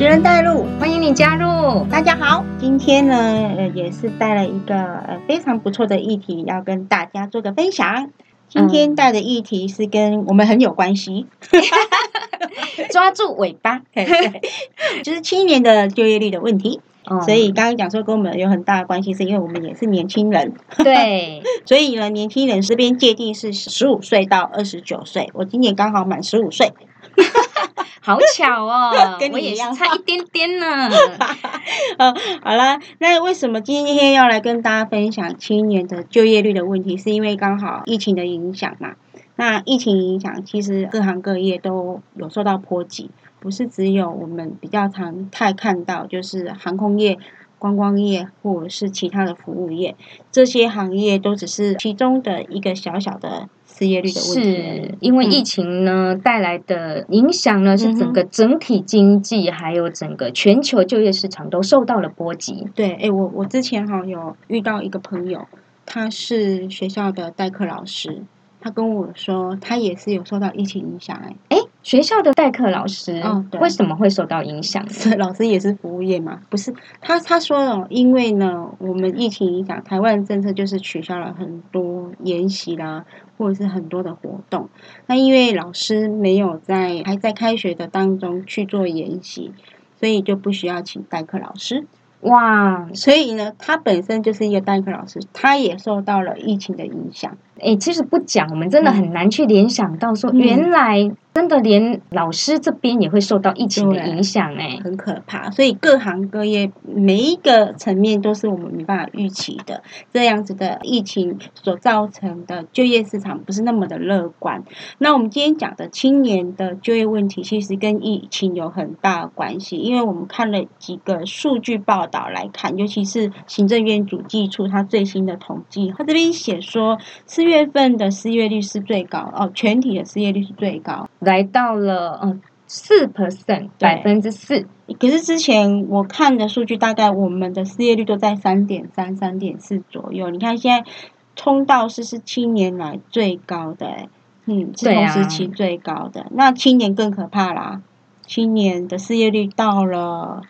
职人带路，欢迎你加入。大家好，今天呢，呃，也是带了一个呃非常不错的议题，要跟大家做个分享。今天带的议题是跟我们很有关系，抓住尾巴，就是青年的就业率的问题。所以刚刚讲说跟我们有很大的关系，是因为我们也是年轻人。对，所以呢，年轻人这边界定是十五岁到二十九岁。我今年刚好满十五岁，好巧哦，跟你一样差一点点呢。呃，好啦，那为什么今天要来跟大家分享青年的就业率的问题？是因为刚好疫情的影响嘛。那疫情影响，其实各行各业都有受到波及。不是只有我们比较常太看到，就是航空业、观光业或者是其他的服务业，这些行业都只是其中的一个小小的失业率的问题。是因为疫情呢带来的影响呢，是整个整体经济还有整个全球就业市场都受到了波及。对，哎，我我之前哈有遇到一个朋友，他是学校的代课老师，他跟我说他也是有受到疫情影响，哎，哎。学校的代课老师为什么会受到影响？老师也是服务业吗？不是他他说了，因为呢，我们疫情影响，台湾政策就是取消了很多研习啦，或者是很多的活动。那因为老师没有在还在开学的当中去做研习，所以就不需要请代课老师。哇，所以呢，他本身就是一个代课老师，他也受到了疫情的影响。哎，其实不讲，我们真的很难去联想到说，原来真的连老师这边也会受到疫情的影响，哎，很可怕。所以各行各业每一个层面都是我们没办法预期的，这样子的疫情所造成的就业市场不是那么的乐观。那我们今天讲的青年的就业问题，其实跟疫情有很大关系，因为我们看了几个数据报道来看，尤其是行政院主计处它最新的统计，它这边写说是。月份的失业率是最高哦，全体的失业率是最高，来到了嗯四 percent 百分之四。可是之前我看的数据，大概我们的失业率都在三点三、三点四左右。你看现在冲到是是七年来最高的，嗯，是同时期最高的。那青年更可怕啦，青年的失业率到了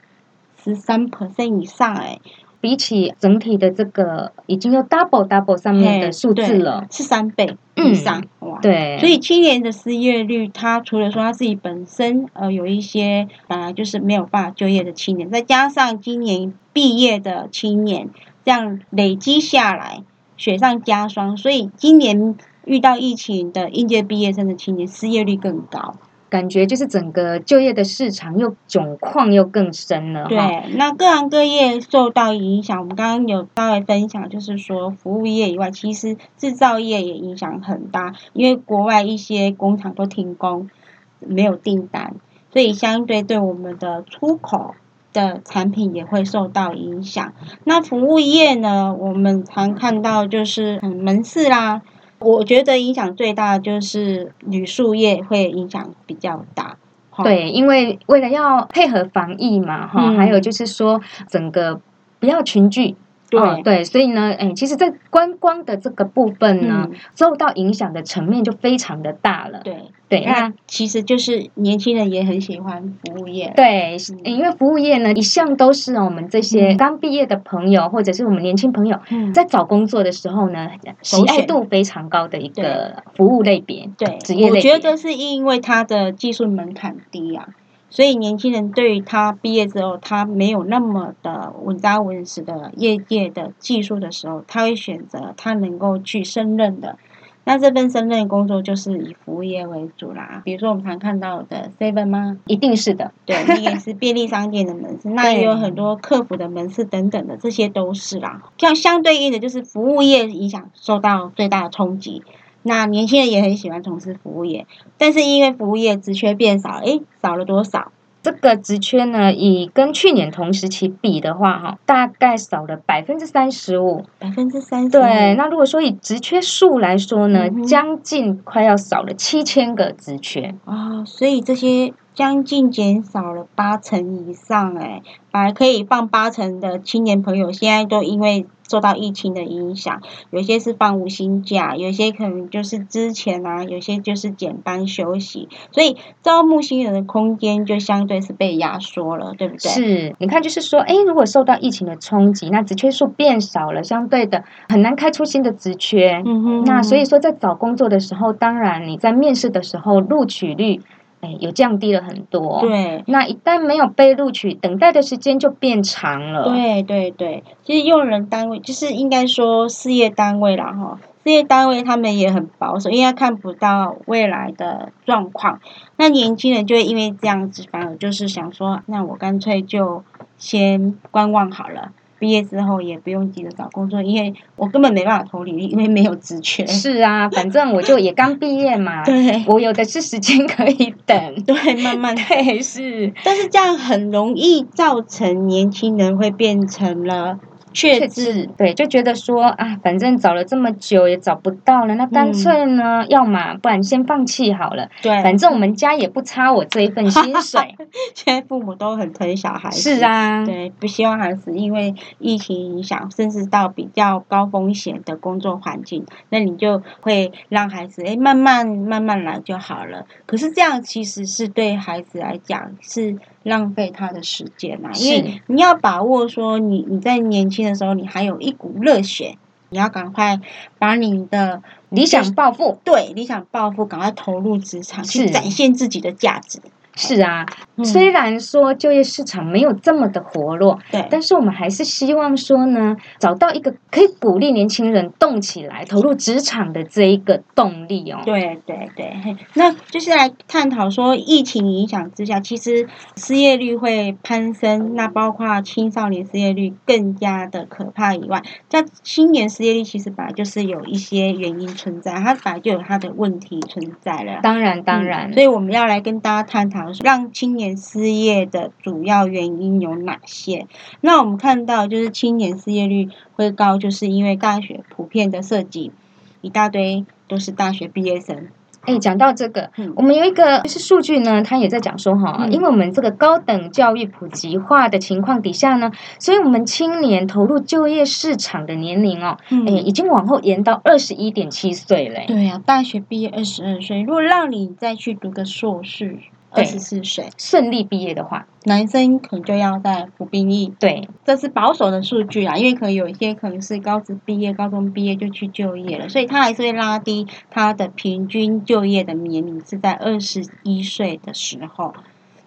十三 percent 以上，哎。比起整体的这个，已经有 double double 上面的数字了，是三倍以上哇！对，所以青年的失业率，他除了说他自己本身呃有一些本来就是没有办法就业的青年，再加上今年毕业的青年，这样累积下来雪上加霜，所以今年遇到疫情的应届毕业生的青年失业率更高。感觉就是整个就业的市场又窘况又更深了。对，那各行各业受到影响，我们刚刚有稍微分享，就是说服务业以外，其实制造业也影响很大，因为国外一些工厂都停工，没有订单，所以相对对我们的出口的产品也会受到影响。那服务业呢，我们常看到就是门市啦。我觉得影响最大的就是铝塑业会影响比较大，对，因为为了要配合防疫嘛，哈，还有就是说整个不要群聚。对对，所以呢，哎，其实，在观光的这个部分呢，受到影响的层面就非常的大了。对对，那其实就是年轻人也很喜欢服务业。对，因为服务业呢，一向都是我们这些刚毕业的朋友，或者是我们年轻朋友，在找工作的时候呢，喜爱度非常高的一个服务类别。对，职业类别。我觉得是因为它的技术门槛低啊。所以年轻人对于他毕业之后，他没有那么的稳扎稳实的业界的技术的时候，他会选择他能够去胜任的。那这份胜任工作就是以服务业为主啦。比如说我们常看到的 Seven 吗？一定是的，对，那也是便利商店的门市，那也有很多客服的门市等等的，这些都是啦。像相对应的，就是服务业影响受到最大的冲击。那年轻人也很喜欢从事服务业，但是因为服务业职缺变少，诶，少了多少？这个职缺呢，以跟去年同时期比的话，哈，大概少了百分之三十五。百分之三十对，那如果说以职缺数来说呢，将近快要少了七千个职缺。哦，所以这些将近减少了八成以上，哎，本来可以放八成的青年朋友，现在都因为受到疫情的影响，有些是放无薪假，有些可能就是之前啊，有些就是减班休息，所以招募新人的空间就相对是被压缩了，对不对？是，你看，就是说，哎，如果受到疫情的冲击，那职缺数变少了，相对的很难开出新的职缺。嗯哼。那所以说，在找工作的时候，当然你在面试的时候，录取率。哎，有降低了很多。对，那一旦没有被录取，等待的时间就变长了。对对对，其实用人单位就是应该说事业单位啦，哈，事业单位他们也很保守，因为看不到未来的状况。那年轻人就会因为这样子，反而就是想说，那我干脆就先观望好了。毕业之后也不用急着找工作，因为我根本没办法投履历，因为没有职权。是啊，反正我就也刚毕业嘛，对，我有的是时间可以等，对，慢慢对是。但是这样很容易造成年轻人会变成了。确字对，就觉得说啊，反正找了这么久也找不到了，那干脆呢，要么不然先放弃好了。对，反正我们家也不差我这一份薪水。现在父母都很疼小孩子，是啊，对，不希望孩子因为疫情影响，甚至到比较高风险的工作环境，那你就会让孩子哎慢慢慢慢来就好了。可是这样其实是对孩子来讲是。浪费他的时间啊！因为你要把握说，你你在年轻的时候，你还有一股热血，你要赶快把你的理想抱负，对理想抱负，赶快投入职场，去展现自己的价值。是啊，虽然说就业市场没有这么的活络，对，但是我们还是希望说呢，找到一个可以鼓励年轻人动起来、投入职场的这一个动力哦。对对对，那就是来探讨说，疫情影响之下，其实失业率会攀升，那包括青少年失业率更加的可怕以外，在青年失业率其实本来就是有一些原因存在，它本来就有它的问题存在了。当然当然，所以我们要来跟大家探讨。让青年失业的主要原因有哪些？那我们看到就是青年失业率会高，就是因为大学普遍的设计一大堆都是大学毕业生。哎，讲到这个，我们有一个就是数据呢，他也在讲说哈，因为我们这个高等教育普及化的情况底下呢，所以我们青年投入就业市场的年龄哦，哎，已经往后延到二十一点七岁嘞。对呀，大学毕业二十二岁，如果让你再去读个硕士。二十四岁顺利毕业的话，男生可能就要在服兵役。对，这是保守的数据啊，因为可能有一些可能是高职毕业、高中毕业就去就业了，所以他还是会拉低他的平均就业的年龄是在二十一岁的时候。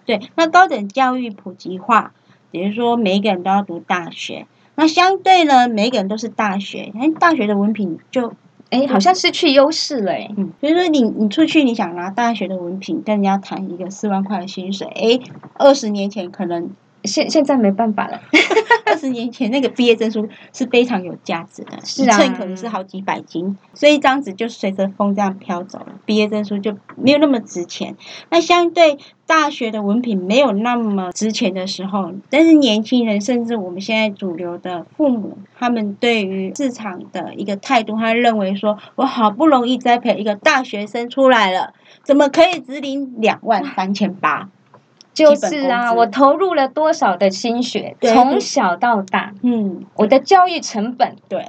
对，那高等教育普及化，也就是说每一个人都要读大学，那相对呢，每一个人都是大学，那大学的文凭就。哎，好像失去优势了哎。嗯，比如说你你出去，你想拿大学的文凭跟人家谈一个四万块的薪水，哎，二十年前可能。现现在没办法了，二十年前那个毕业证书是非常有价值的，是啊，一可能是好几百斤，所以一张纸就随着风这样飘走了，毕业证书就没有那么值钱。那相对大学的文凭没有那么值钱的时候，但是年轻人甚至我们现在主流的父母，他们对于市场的一个态度，他认为说，我好不容易栽培一个大学生出来了，怎么可以只领两万三千八？就是啊，我投入了多少的心血，从小到大，嗯，我的教育成本，对，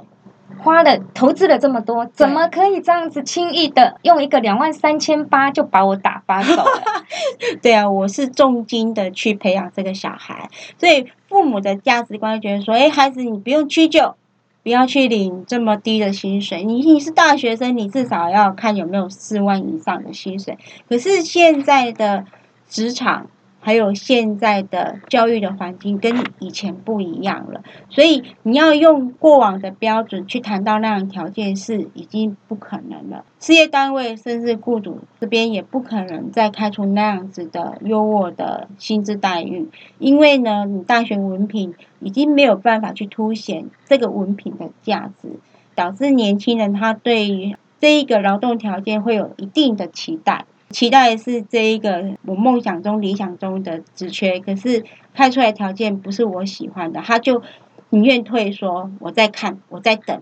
花了投资了这么多，怎么可以这样子轻易的用一个两万三千八就把我打发走了？对啊，我是重金的去培养这个小孩，所以父母的价值观觉得说，哎，孩子你不用屈就，不要去领这么低的薪水，你你是大学生，你至少要看有没有四万以上的薪水。可是现在的职场。还有现在的教育的环境跟以前不一样了，所以你要用过往的标准去谈到那样条件是已经不可能了。事业单位甚至雇主这边也不可能再开出那样子的优渥的薪资待遇，因为呢，你大学文凭已经没有办法去凸显这个文凭的价值，导致年轻人他对于这一个劳动条件会有一定的期待。期待是这一个我梦想中、理想中的职缺，可是开出来条件不是我喜欢的，他就宁愿退，说我在看，我在等，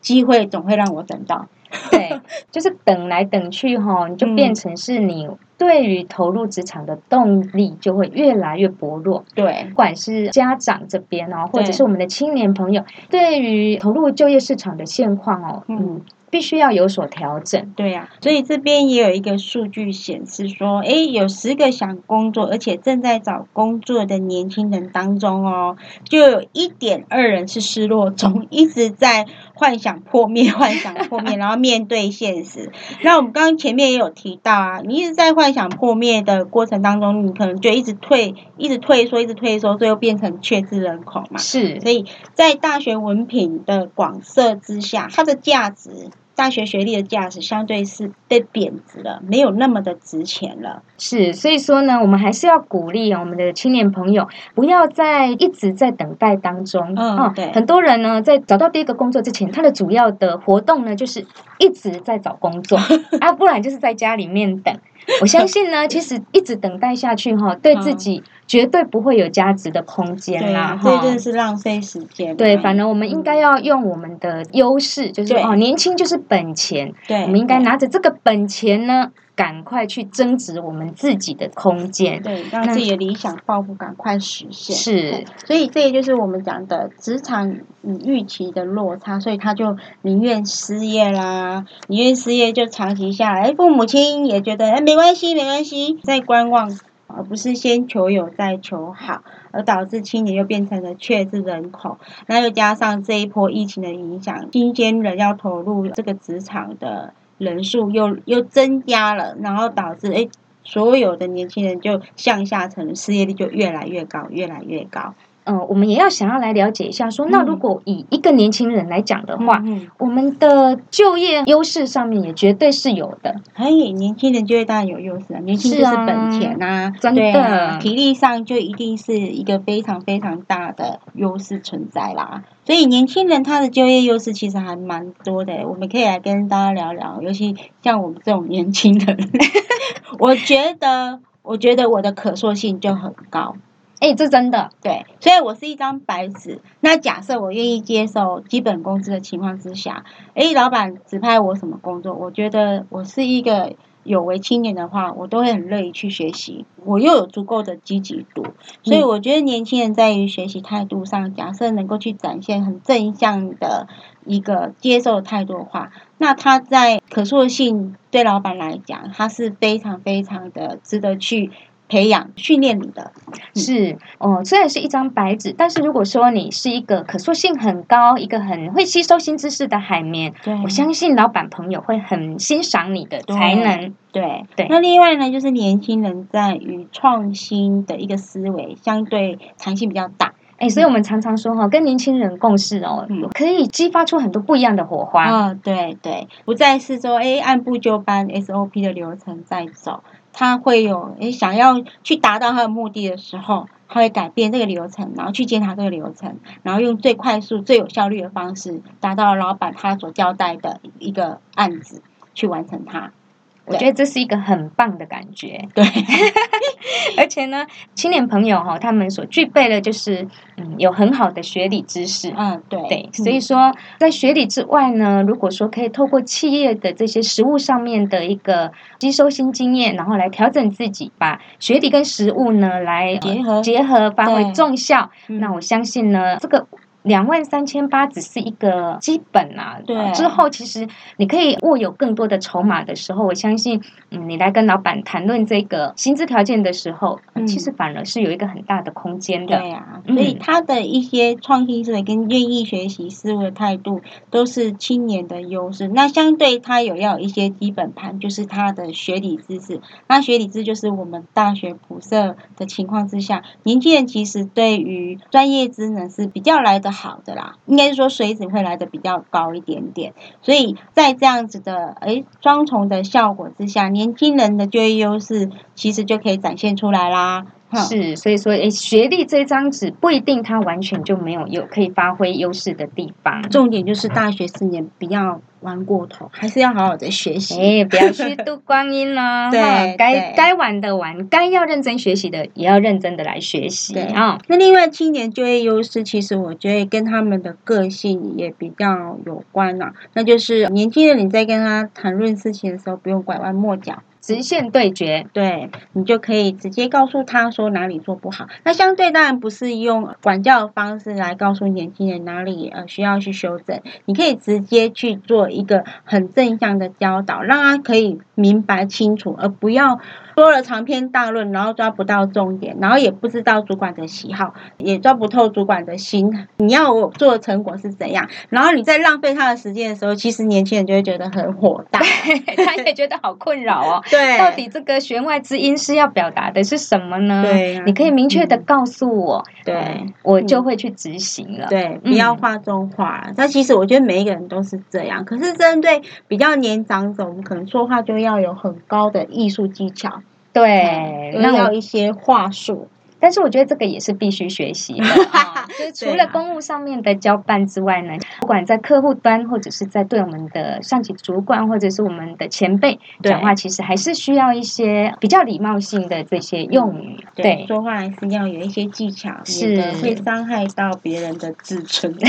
机会总会让我等到。对，就是等来等去哈，你就变成是你对于投入职场的动力就会越来越薄弱。对，不管是家长这边哦，或者是我们的青年朋友，对于投入就业市场的现况哦，嗯。必须要有所调整，对呀，所以这边也有一个数据显示说，哎，有十个想工作而且正在找工作的年轻人当中哦，就有一点二人是失落中，一直在幻想破灭，幻想破灭，然后面对现实。那我们刚刚前面也有提到啊，你一直在幻想破灭的过程当中，你可能就一直退，一直退缩，一直退缩，最后变成缺资人口嘛。是，所以在大学文凭的广设之下，它的价值。大学学历的价值相对是被贬值了，没有那么的值钱了。是，所以说呢，我们还是要鼓励我们的青年朋友，不要在一直在等待当中。嗯，对。很多人呢，在找到第一个工作之前，他的主要的活动呢，就是一直在找工作 啊，不然就是在家里面等。我相信呢，其实一直等待下去哈，对自己绝对不会有价值的空间啦。这真的是浪费时间。对，反而我们应该要用我们的优势，就是哦，年轻就是本钱。对，我们应该拿着这个本钱呢。赶快去增值我们自己的空间，对，让自己的理想抱负赶快实现。是，所以这也就是我们讲的职场与预期的落差，所以他就宁愿失业啦，宁愿失业就长期下来。父母亲也觉得哎没关系没关系，在观望，而不是先求有再求好，而导致青年又变成了缺资人口。那又加上这一波疫情的影响，新鲜人要投入这个职场的。人数又又增加了，然后导致哎，所有的年轻人就向下沉，失业率就越来越高，越来越高。嗯，我们也要想要来了解一下，说那如果以一个年轻人来讲的话，我们的就业优势上面也绝对是有的。哎，年轻人就业当然有优势啊，年轻就是本钱呐，真的，体力上就一定是一个非常非常大的优势存在啦。所以年轻人他的就业优势其实还蛮多的，我们可以来跟大家聊聊，尤其像我们这种年轻人，我觉得，我觉得我的可塑性就很高。哎，这真的对，所以我是一张白纸。那假设我愿意接受基本工资的情况之下，哎，老板指派我什么工作，我觉得我是一个有为青年的话，我都会很乐意去学习。我又有足够的积极度，所以我觉得年轻人在于学习态度上，假设能够去展现很正向的一个接受态度的话，那他在可塑性对老板来讲，他是非常非常的值得去。培养训练你的是哦，虽然是一张白纸，但是如果说你是一个可塑性很高、一个很会吸收新知识的海绵，我相信老板朋友会很欣赏你的才能。对对。那另外呢，就是年轻人在于创新的一个思维相对弹性比较大。哎，所以我们常常说哈，跟年轻人共事哦，可以激发出很多不一样的火花。嗯，对对，不再是说哎按部就班 SOP 的流程在走。他会有诶，想要去达到他的目的的时候，他会改变这个流程，然后去检查这个流程，然后用最快速、最有效率的方式，达到老板他所交代的一个案子，去完成它。我觉得这是一个很棒的感觉，对，而且呢，青年朋友哈，他们所具备的就是嗯，有很好的学理知识，嗯，对，对，所以说在学理之外呢，如果说可以透过企业的这些实务上面的一个吸收新经验，然后来调整自己，把学理跟实务呢来结合。结合，发挥重效，那我相信呢，这个。两万三千八只是一个基本啊，对。之后其实你可以握有更多的筹码的时候，我相信，嗯，你来跟老板谈论这个薪资条件的时候，其实反而是有一个很大的空间的。对呀，所以他的一些创新思维跟愿意学习思维的态度，都是青年的优势。那相对他有要有一些基本盘，就是他的学理知识。那学理知就是我们大学普设的情况之下，年轻人其实对于专业知能是比较来的。好的啦，应该是说水准会来的比较高一点点，所以在这样子的诶双重的效果之下，年轻人的就业优势其实就可以展现出来啦。是，所以说诶，学历这张纸不一定它完全就没有有可以发挥优势的地方。重点就是大学四年不要玩过头，还是要好好的学习。哎，不要虚度光阴哦。对，该该玩的玩，该要认真学习的也要认真的来学习啊。那另外青年就业优势，其实我觉得跟他们的个性也比较有关啊。那就是年轻人你在跟他谈论事情的时候，不用拐弯抹角。直线对决，对你就可以直接告诉他说哪里做不好。那相对当然不是用管教的方式来告诉年轻人哪里呃需要去修正，你可以直接去做一个很正向的教导，让他可以明白清楚，而不要。说了长篇大论，然后抓不到重点，然后也不知道主管的喜好，也抓不透主管的心。你要我做的成果是怎样？然后你在浪费他的时间的时候，其实年轻人就会觉得很火大，他也觉得好困扰哦。对，到底这个弦外之音是要表达的是什么呢？对，你可以明确的告诉我，对，我就会去执行了。对，不要画中画。那其实我觉得每一个人都是这样，可是针对比较年长者，我们可能说话就要有很高的艺术技巧。对，那要一些话术。但是我觉得这个也是必须学习的，就是除了公务上面的交办之外呢，不管在客户端或者是在对我们的上级主管或者是我们的前辈讲话，其实还是需要一些比较礼貌性的这些用语。对，说话还是要有一些技巧，是会伤害到别人的自尊。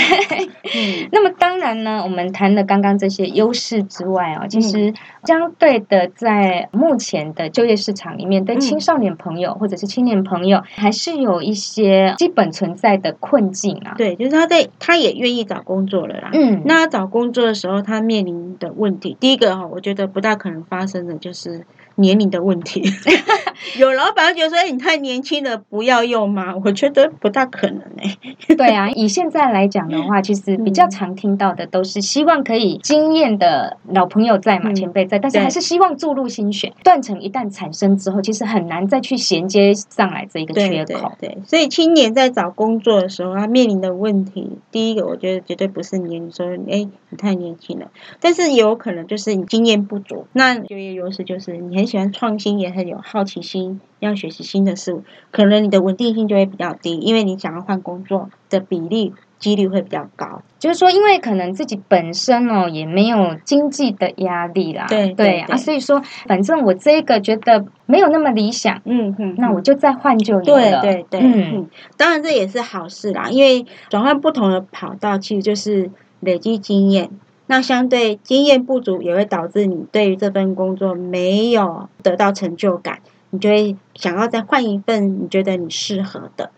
嗯，那么当然呢，我们谈了刚刚这些优势之外哦，其实相对的，在目前的就业市场里面，对青少年朋友或者是青年朋友。还是有一些基本存在的困境啊。对，就是他在，他也愿意找工作了啦。嗯，那找工作的时候，他面临的问题，第一个哈，我觉得不大可能发生的就是。年龄的问题，有老板觉得说：“哎，你太年轻了，不要用吗？”我觉得不大可能哎。对啊，以现在来讲的话，其实比较常听到的都是希望可以经验的老朋友在嘛，前辈在，但是还是希望注入心血。断层一旦产生之后，其实很难再去衔接上来这一个缺口。对，所以青年在找工作的时候，他面临的问题，第一个我觉得绝对不是年龄说：“哎，你太年轻了。”但是有可能就是你经验不足。那就业优势就是你很。喜欢创新，也很有好奇心，要学习新的事物，可能你的稳定性就会比较低，因为你想要换工作的比例几率会比较高。就是说，因为可能自己本身哦也没有经济的压力啦，对对啊，所以说反正我这个觉得没有那么理想，嗯嗯，那我就再换就有了，对对对，嗯，当然这也是好事啦，因为转换不同的跑道，其实就是累积经验。那相对经验不足，也会导致你对于这份工作没有得到成就感，你就会想要再换一份你觉得你适合的。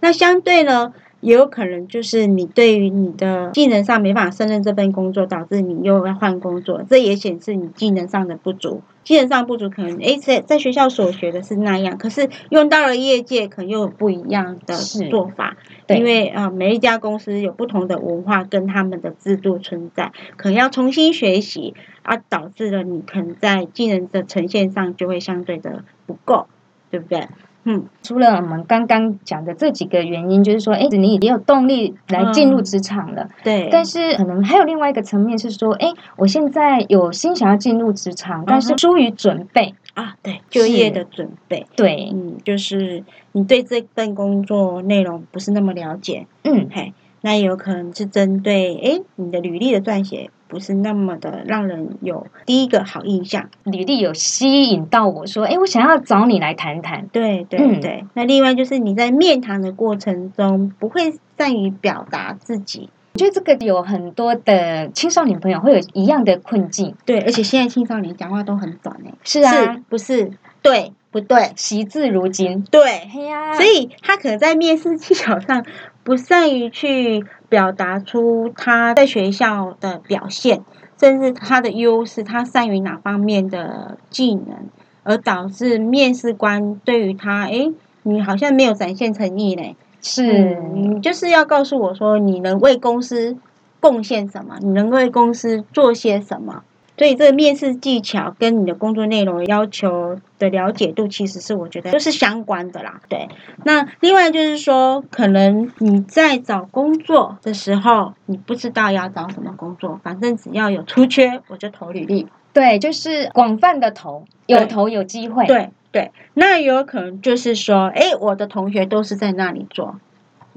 那相对呢，也有可能就是你对于你的技能上没办法胜任这份工作，导致你又要换工作，这也显示你技能上的不足。技能上不足，可能诶在在学校所学的是那样，可是用到了业界，可能又有不一样的做法。因为啊，每一家公司有不同的文化跟他们的制度存在，可能要重新学习，而导致了你可能在技能的呈现上就会相对的不够，对不对？嗯，除了我们刚刚讲的这几个原因，就是说，哎，你已经有动力来进入职场了，对。但是可能还有另外一个层面是说，哎，我现在有心想要进入职场，但是疏于准备。啊，对，就业的准备，对，嗯，就是你对这份工作内容不是那么了解，嗯，嘿，那也有可能是针对，哎，你的履历的撰写。不是那么的让人有第一个好印象，履历有吸引到我说，哎，我想要找你来谈谈。对对对，那另外就是你在面谈的过程中不会善于表达自己，我觉得这个有很多的青少年朋友会有一样的困境。对，而且现在青少年讲话都很短诶。是啊，不是？对不对？惜字如金。对，嘿呀所以他可能在面试技巧上不善于去。表达出他在学校的表现，甚至他的优势，他善于哪方面的技能，而导致面试官对于他，诶，你好像没有展现诚意嘞。是，你就是要告诉我说，你能为公司贡献什么？你能为公司做些什么？所以，这个面试技巧跟你的工作内容要求的了解度，其实是我觉得都是相关的啦。对，那另外就是说，可能你在找工作的时候，你不知道要找什么工作，反正只要有出缺，我就投履历。对，就是广泛的投，有投有机会。对对，那有可能就是说，哎，我的同学都是在那里做，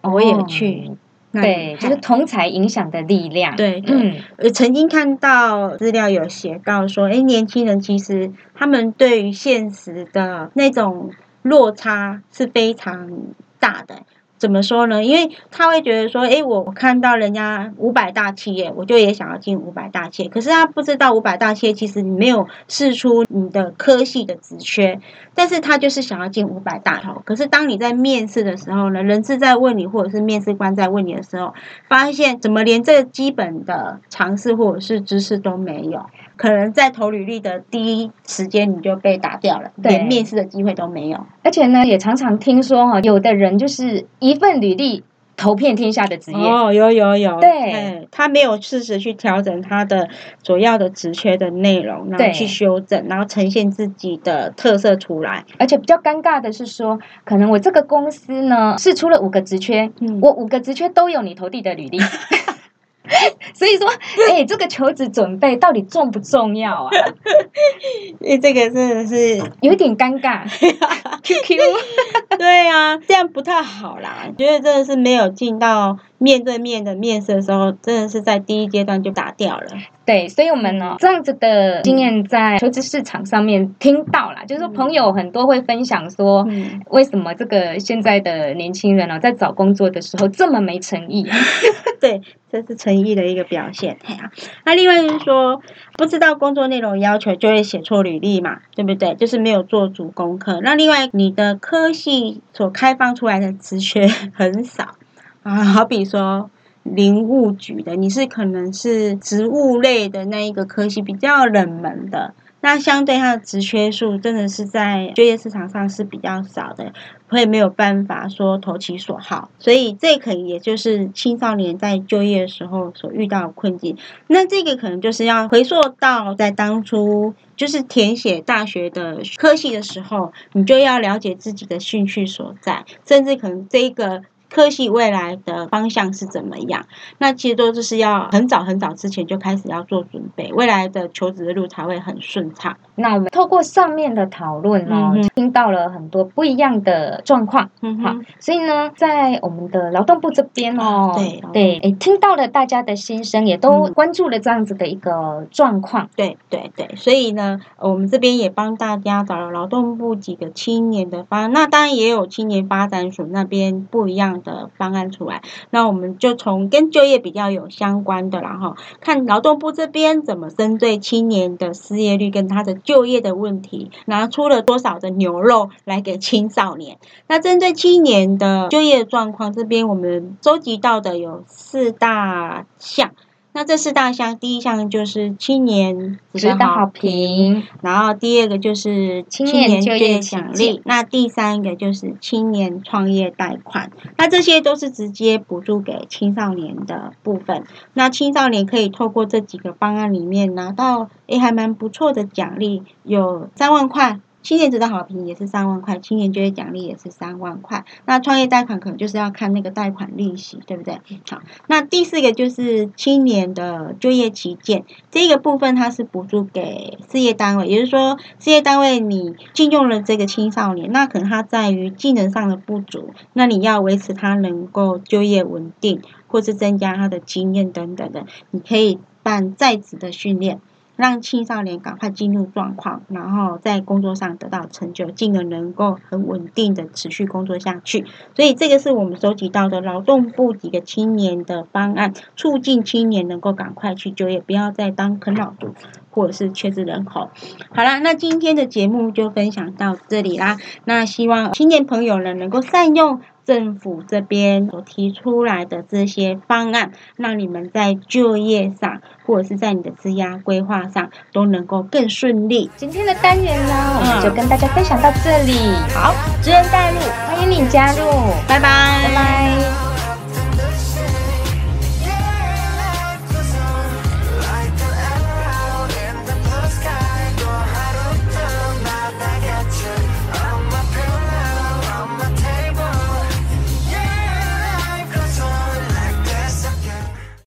我也去对，就是同才影响的力量。对，嗯，我曾经看到资料有写到说，哎，年轻人其实他们对于现实的那种落差是非常大的。怎么说呢？因为他会觉得说，哎，我看到人家五百大企业，我就也想要进五百大企业。可是他不知道五百大企业其实你没有试出你的科系的职缺，但是他就是想要进五百大头。可是当你在面试的时候呢，人事在问你，或者是面试官在问你的时候，发现怎么连这基本的常识或者是知识都没有。可能在投履历的第一时间你就被打掉了，连面试的机会都没有。而且呢，也常常听说哈，有的人就是一份履历投遍天下的职业。哦，有有有。对，他没有适时去调整他的主要的职缺的内容，然后去修正，然后呈现自己的特色出来。而且比较尴尬的是说，可能我这个公司呢是出了五个职缺，我五个职缺都有你投递的履历。所以说，哎，这个求职准备到底重不重要啊？因为这个真的是有点尴尬。QQ，对啊，这样不太好啦。觉得真的是没有尽到面对面的面试的时候，真的是在第一阶段就打掉了。对，所以我们呢，这样子的经验在求职市场上面听到了，就是说朋友很多会分享说，为什么这个现在的年轻人呢，在找工作的时候这么没诚意？对，这是诚意的一个表现。哎呀那另外就是说，不知道工作内容要求就会写错履历嘛，对不对？就是没有做足功课。那另外，你的科系所开放出来的职缺 很少啊，好比说。林务局的，你是可能是植物类的那一个科系比较冷门的，那相对它的职缺数真的是在就业市场上是比较少的，会没有办法说投其所好，所以这可能也就是青少年在就业的时候所遇到的困境。那这个可能就是要回溯到在当初就是填写大学的科系的时候，你就要了解自己的兴趣所在，甚至可能这个。科系未来的方向是怎么样？那其实都就是要很早很早之前就开始要做准备，未来的求职的路才会很顺畅。那我们透过上面的讨论哦，听到了很多不一样的状况。嗯好，所以呢，在我们的劳动部这边哦，对对，诶，听到了大家的心声，也都关注了这样子的一个状况。对对对，所以呢，我们这边也帮大家找了劳动部几个青年的方案，那当然也有青年发展署那边不一样的方案出来。那我们就从跟就业比较有相关的，然后看劳动部这边怎么针对青年的失业率跟他的。就业的问题，拿出了多少的牛肉来给青少年？那针对青年的就业状况，这边我们收集到的有四大项。那这四大项，第一项就是青年指导好评，然后第二个就是青年就业奖励，那第三个就是青年创业贷款。那这些都是直接补助给青少年的部分。那青少年可以透过这几个方案里面拿到，诶，还蛮不错的奖励，有三万块。青年值的好评也是三万块，青年就业奖励也是三万块。那创业贷款可能就是要看那个贷款利息，对不对？好，那第四个就是青年的就业旗舰，这个部分它是补助给事业单位，也就是说事业单位你禁用了这个青少年，那可能他在于技能上的不足，那你要维持他能够就业稳定，或是增加他的经验等等的，你可以办在职的训练。让青少年赶快进入状况，然后在工作上得到成就，进而能够很稳定的持续工作下去。所以这个是我们收集到的劳动部几个青年的方案，促进青年能够赶快去就业，不要再当啃老族或者是缺资人口。好啦，那今天的节目就分享到这里啦。那希望青年朋友呢能够善用。政府这边所提出来的这些方案，让你们在就业上或者是在你的职涯规划上都能够更顺利。今天的单元呢，我们就跟大家分享到这里。好，知恩带路，欢迎你加入，拜拜，拜拜。